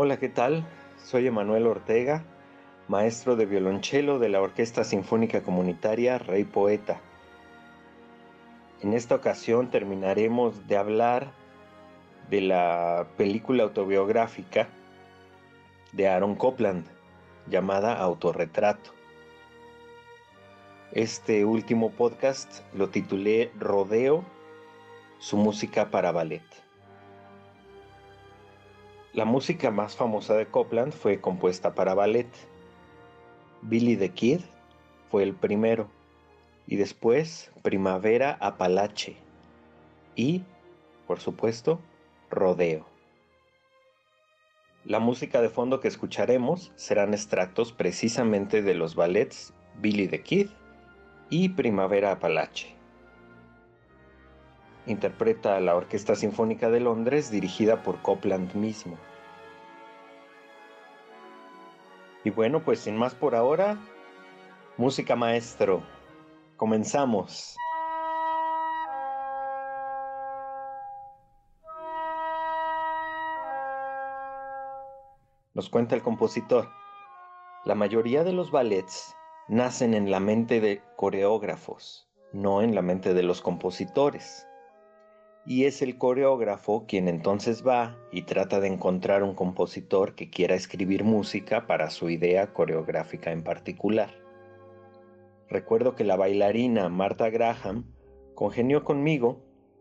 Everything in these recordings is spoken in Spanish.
Hola, ¿qué tal? Soy Emanuel Ortega, maestro de violonchelo de la Orquesta Sinfónica Comunitaria Rey Poeta. En esta ocasión terminaremos de hablar de la película autobiográfica de Aaron Copland llamada Autorretrato. Este último podcast lo titulé Rodeo, su música para ballet. La música más famosa de Copland fue compuesta para ballet. Billy the Kid fue el primero y después Primavera Apalache y, por supuesto, Rodeo. La música de fondo que escucharemos serán extractos precisamente de los ballets Billy the Kid y Primavera Apalache. Interpreta la Orquesta Sinfónica de Londres dirigida por Copland mismo. Y bueno, pues sin más por ahora, música maestro. Comenzamos. Nos cuenta el compositor, la mayoría de los ballets nacen en la mente de coreógrafos, no en la mente de los compositores. Y es el coreógrafo quien entonces va y trata de encontrar un compositor que quiera escribir música para su idea coreográfica en particular. Recuerdo que la bailarina Martha Graham congenió conmigo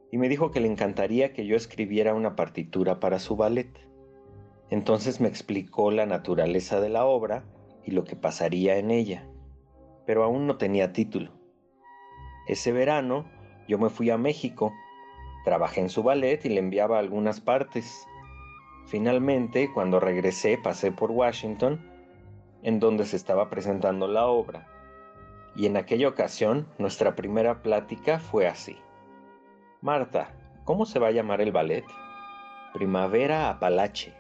y me dijo que le encantaría que yo escribiera una partitura para su ballet. Entonces me explicó la naturaleza de la obra y lo que pasaría en ella, pero aún no tenía título. Ese verano yo me fui a México, trabajé en su ballet y le enviaba algunas partes. Finalmente, cuando regresé, pasé por Washington, en donde se estaba presentando la obra. Y en aquella ocasión, nuestra primera plática fue así. Marta, ¿cómo se va a llamar el ballet? Primavera Apalache.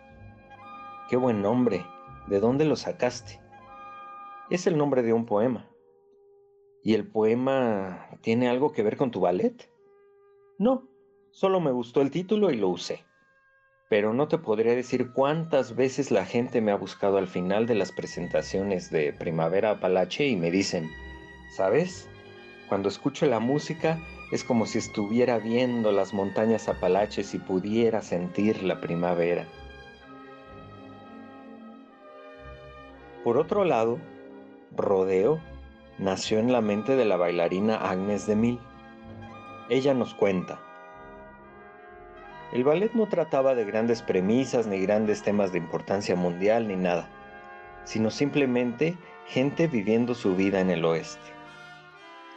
Qué buen nombre. ¿De dónde lo sacaste? Es el nombre de un poema. ¿Y el poema tiene algo que ver con tu ballet? No, solo me gustó el título y lo usé. Pero no te podría decir cuántas veces la gente me ha buscado al final de las presentaciones de Primavera Apalache y me dicen, ¿sabes? Cuando escucho la música es como si estuviera viendo las montañas Apalaches y pudiera sentir la primavera. Por otro lado, Rodeo nació en la mente de la bailarina Agnes de Mille. Ella nos cuenta. El ballet no trataba de grandes premisas ni grandes temas de importancia mundial ni nada, sino simplemente gente viviendo su vida en el oeste.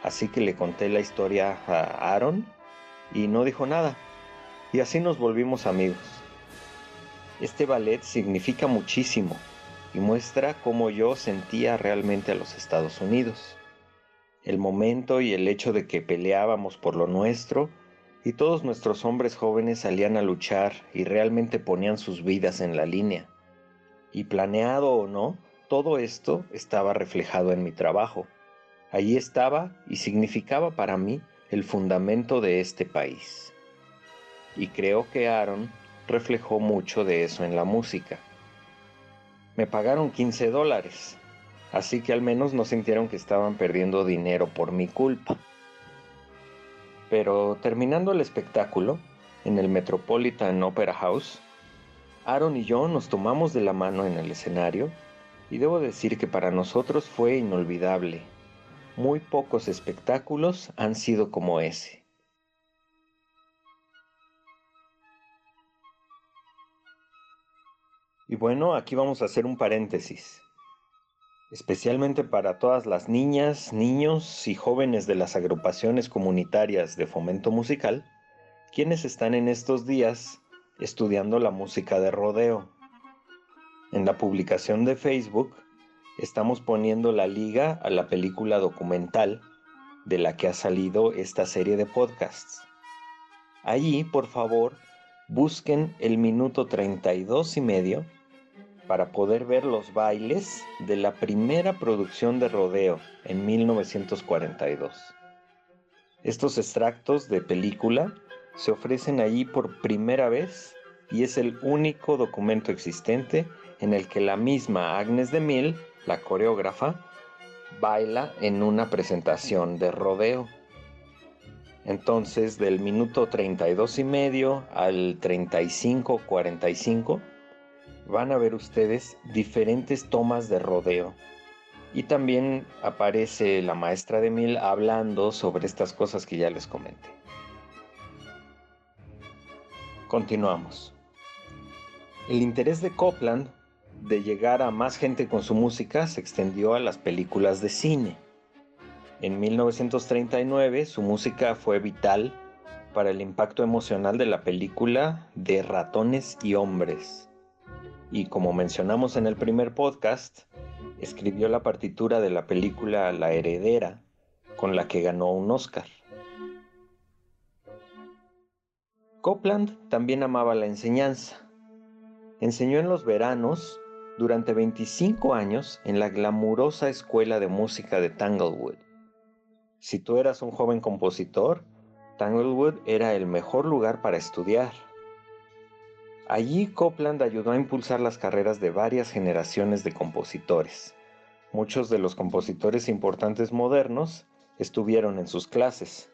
Así que le conté la historia a Aaron y no dijo nada, y así nos volvimos amigos. Este ballet significa muchísimo y muestra cómo yo sentía realmente a los Estados Unidos. El momento y el hecho de que peleábamos por lo nuestro y todos nuestros hombres jóvenes salían a luchar y realmente ponían sus vidas en la línea. Y planeado o no, todo esto estaba reflejado en mi trabajo. Allí estaba y significaba para mí el fundamento de este país. Y creo que Aaron reflejó mucho de eso en la música. Me pagaron 15 dólares, así que al menos no sintieron que estaban perdiendo dinero por mi culpa. Pero terminando el espectáculo, en el Metropolitan Opera House, Aaron y yo nos tomamos de la mano en el escenario y debo decir que para nosotros fue inolvidable. Muy pocos espectáculos han sido como ese. Y bueno, aquí vamos a hacer un paréntesis, especialmente para todas las niñas, niños y jóvenes de las agrupaciones comunitarias de fomento musical, quienes están en estos días estudiando la música de rodeo. En la publicación de Facebook estamos poniendo la liga a la película documental de la que ha salido esta serie de podcasts. Allí, por favor, busquen el minuto 32 y medio para poder ver los bailes de la primera producción de rodeo en 1942. Estos extractos de película se ofrecen allí por primera vez y es el único documento existente en el que la misma Agnes de Mille, la coreógrafa, baila en una presentación de rodeo. Entonces, del minuto 32 y medio al 35-45, van a ver ustedes diferentes tomas de rodeo. Y también aparece la maestra de Mil hablando sobre estas cosas que ya les comenté. Continuamos. El interés de Copland de llegar a más gente con su música se extendió a las películas de cine. En 1939 su música fue vital para el impacto emocional de la película de Ratones y Hombres. Y como mencionamos en el primer podcast, escribió la partitura de la película La Heredera, con la que ganó un Oscar. Copland también amaba la enseñanza. Enseñó en los veranos durante 25 años en la glamurosa escuela de música de Tanglewood. Si tú eras un joven compositor, Tanglewood era el mejor lugar para estudiar. Allí Copland ayudó a impulsar las carreras de varias generaciones de compositores. Muchos de los compositores importantes modernos estuvieron en sus clases.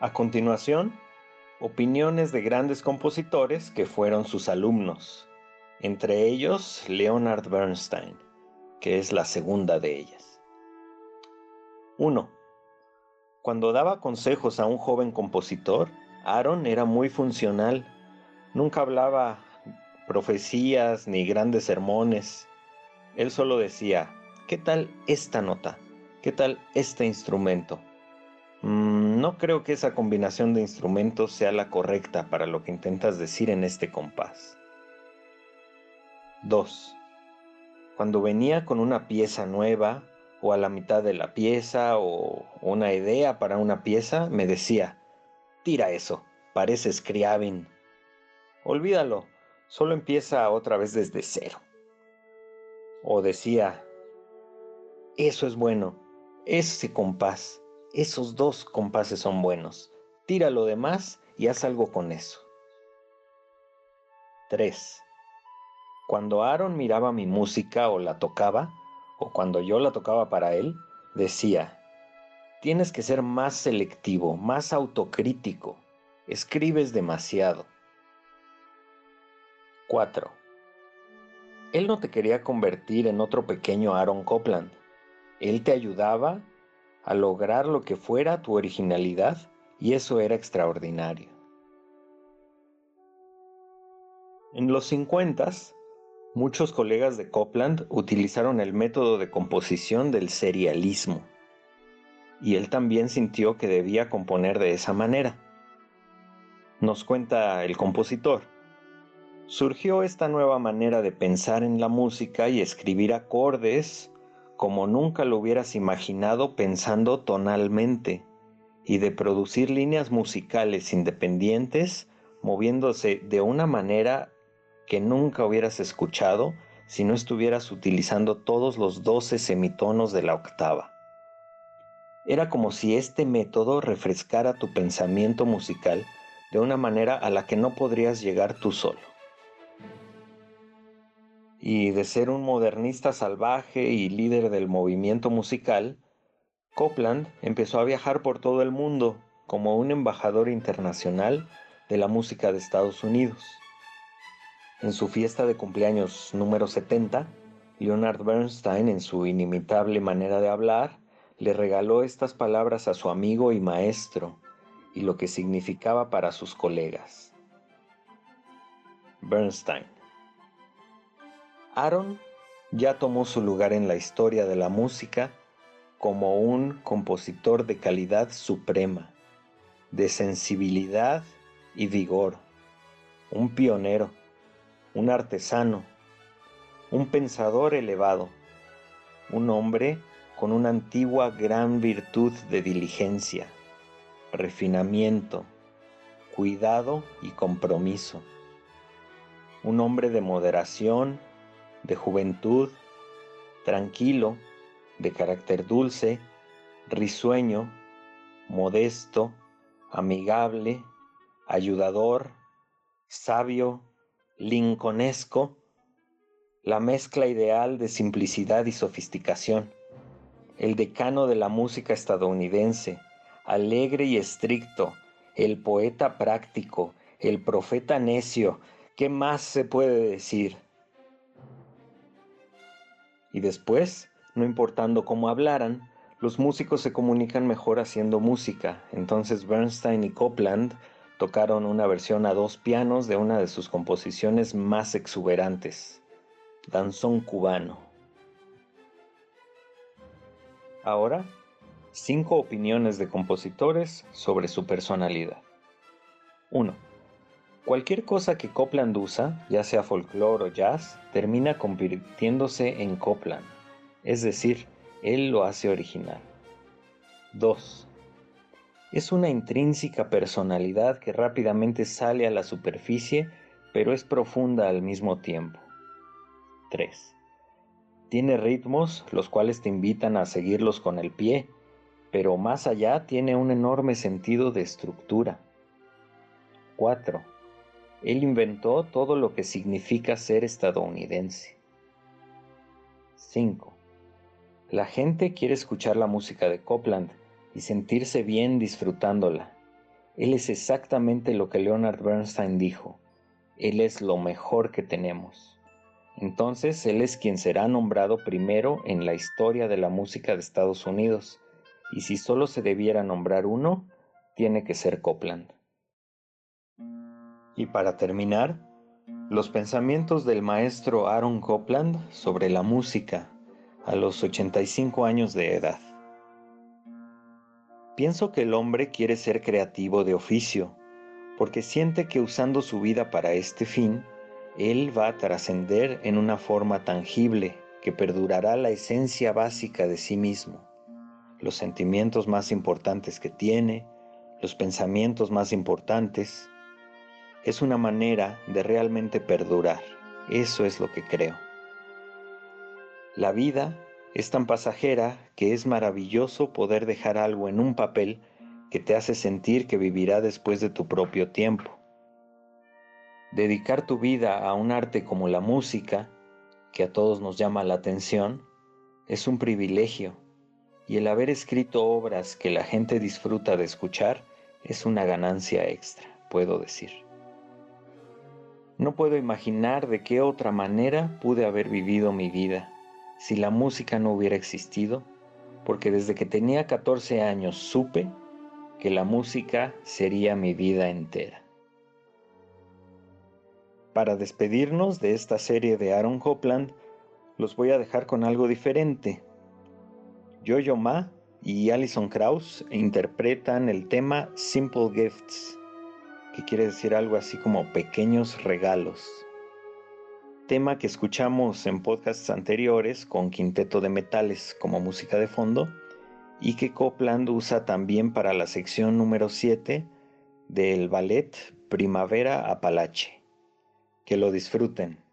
A continuación, opiniones de grandes compositores que fueron sus alumnos, entre ellos Leonard Bernstein, que es la segunda de ellas. 1. Cuando daba consejos a un joven compositor, Aaron era muy funcional. Nunca hablaba profecías ni grandes sermones. Él solo decía, ¿qué tal esta nota? ¿Qué tal este instrumento? Mm, no creo que esa combinación de instrumentos sea la correcta para lo que intentas decir en este compás. 2. Cuando venía con una pieza nueva o a la mitad de la pieza o una idea para una pieza, me decía, tira eso, parece Scriabin. Olvídalo, solo empieza otra vez desde cero. O decía, eso es bueno, ese compás esos dos compases son buenos. Tira lo demás y haz algo con eso. 3. Cuando Aaron miraba mi música o la tocaba, o cuando yo la tocaba para él, decía, tienes que ser más selectivo, más autocrítico, escribes demasiado. 4. Él no te quería convertir en otro pequeño Aaron Copland. Él te ayudaba a lograr lo que fuera tu originalidad y eso era extraordinario. En los 50, muchos colegas de Copland utilizaron el método de composición del serialismo y él también sintió que debía componer de esa manera. Nos cuenta el compositor. Surgió esta nueva manera de pensar en la música y escribir acordes como nunca lo hubieras imaginado pensando tonalmente, y de producir líneas musicales independientes moviéndose de una manera que nunca hubieras escuchado si no estuvieras utilizando todos los doce semitonos de la octava. Era como si este método refrescara tu pensamiento musical de una manera a la que no podrías llegar tú solo y de ser un modernista salvaje y líder del movimiento musical, Copland empezó a viajar por todo el mundo como un embajador internacional de la música de Estados Unidos. En su fiesta de cumpleaños número 70, Leonard Bernstein, en su inimitable manera de hablar, le regaló estas palabras a su amigo y maestro y lo que significaba para sus colegas. Bernstein Aaron ya tomó su lugar en la historia de la música como un compositor de calidad suprema, de sensibilidad y vigor, un pionero, un artesano, un pensador elevado, un hombre con una antigua gran virtud de diligencia, refinamiento, cuidado y compromiso, un hombre de moderación de juventud, tranquilo, de carácter dulce, risueño, modesto, amigable, ayudador, sabio, linconesco, la mezcla ideal de simplicidad y sofisticación, el decano de la música estadounidense, alegre y estricto, el poeta práctico, el profeta necio, ¿qué más se puede decir? Y después, no importando cómo hablaran, los músicos se comunican mejor haciendo música, entonces Bernstein y Copland tocaron una versión a dos pianos de una de sus composiciones más exuberantes, Danzón cubano. Ahora, cinco opiniones de compositores sobre su personalidad. 1. Cualquier cosa que Copland usa, ya sea folclore o jazz, termina convirtiéndose en Copland, es decir, él lo hace original. 2. Es una intrínseca personalidad que rápidamente sale a la superficie, pero es profunda al mismo tiempo. 3. Tiene ritmos los cuales te invitan a seguirlos con el pie, pero más allá tiene un enorme sentido de estructura. 4. Él inventó todo lo que significa ser estadounidense. 5. La gente quiere escuchar la música de Copland, y sentirse bien disfrutándola. Él es exactamente lo que Leonard Bernstein dijo. Él es lo mejor que tenemos. Entonces Él es quien será nombrado primero en la historia de la música de Estados Unidos, y si solo se debiera nombrar uno, tiene que ser Copland. Y para terminar, los pensamientos del maestro Aaron Copland sobre la música a los 85 años de edad. Pienso que el hombre quiere ser creativo de oficio, porque siente que usando su vida para este fin, él va a trascender en una forma tangible que perdurará la esencia básica de sí mismo, los sentimientos más importantes que tiene, los pensamientos más importantes. Es una manera de realmente perdurar, eso es lo que creo. La vida es tan pasajera que es maravilloso poder dejar algo en un papel que te hace sentir que vivirá después de tu propio tiempo. Dedicar tu vida a un arte como la música, que a todos nos llama la atención, es un privilegio, y el haber escrito obras que la gente disfruta de escuchar es una ganancia extra, puedo decir. No puedo imaginar de qué otra manera pude haber vivido mi vida si la música no hubiera existido, porque desde que tenía 14 años supe que la música sería mi vida entera. Para despedirnos de esta serie de Aaron Copland, los voy a dejar con algo diferente. Yo-Yo Ma y Alison Krauss interpretan el tema Simple Gifts, que quiere decir algo así como pequeños regalos tema que escuchamos en podcasts anteriores con Quinteto de Metales como música de fondo y que Copland usa también para la sección número 7 del ballet Primavera Apalache. Que lo disfruten.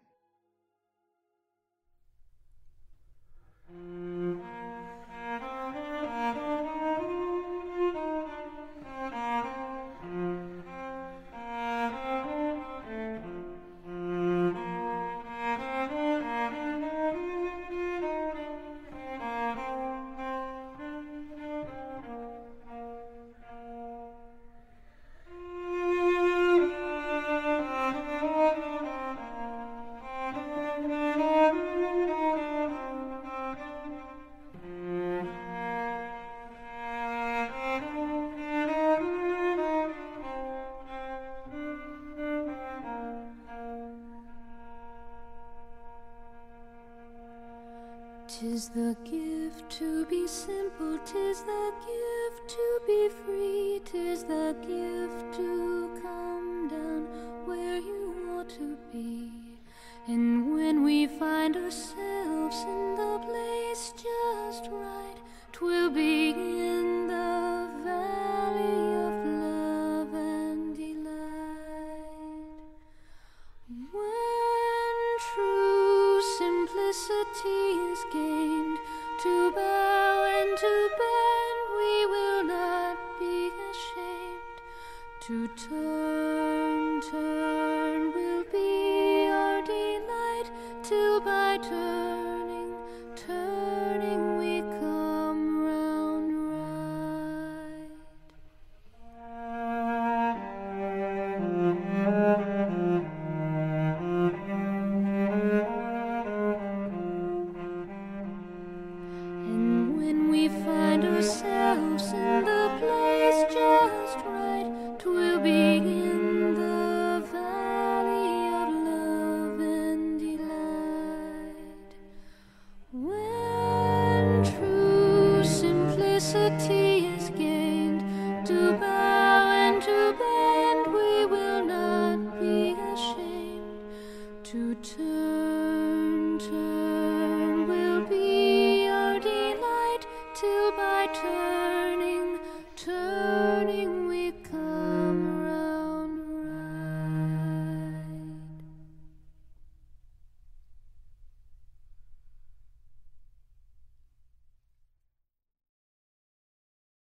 Tis the gift to be simple, tis the gift to be free, tis the gift to come down where you ought to be. And when we find ourselves in the place just right, twill be tears.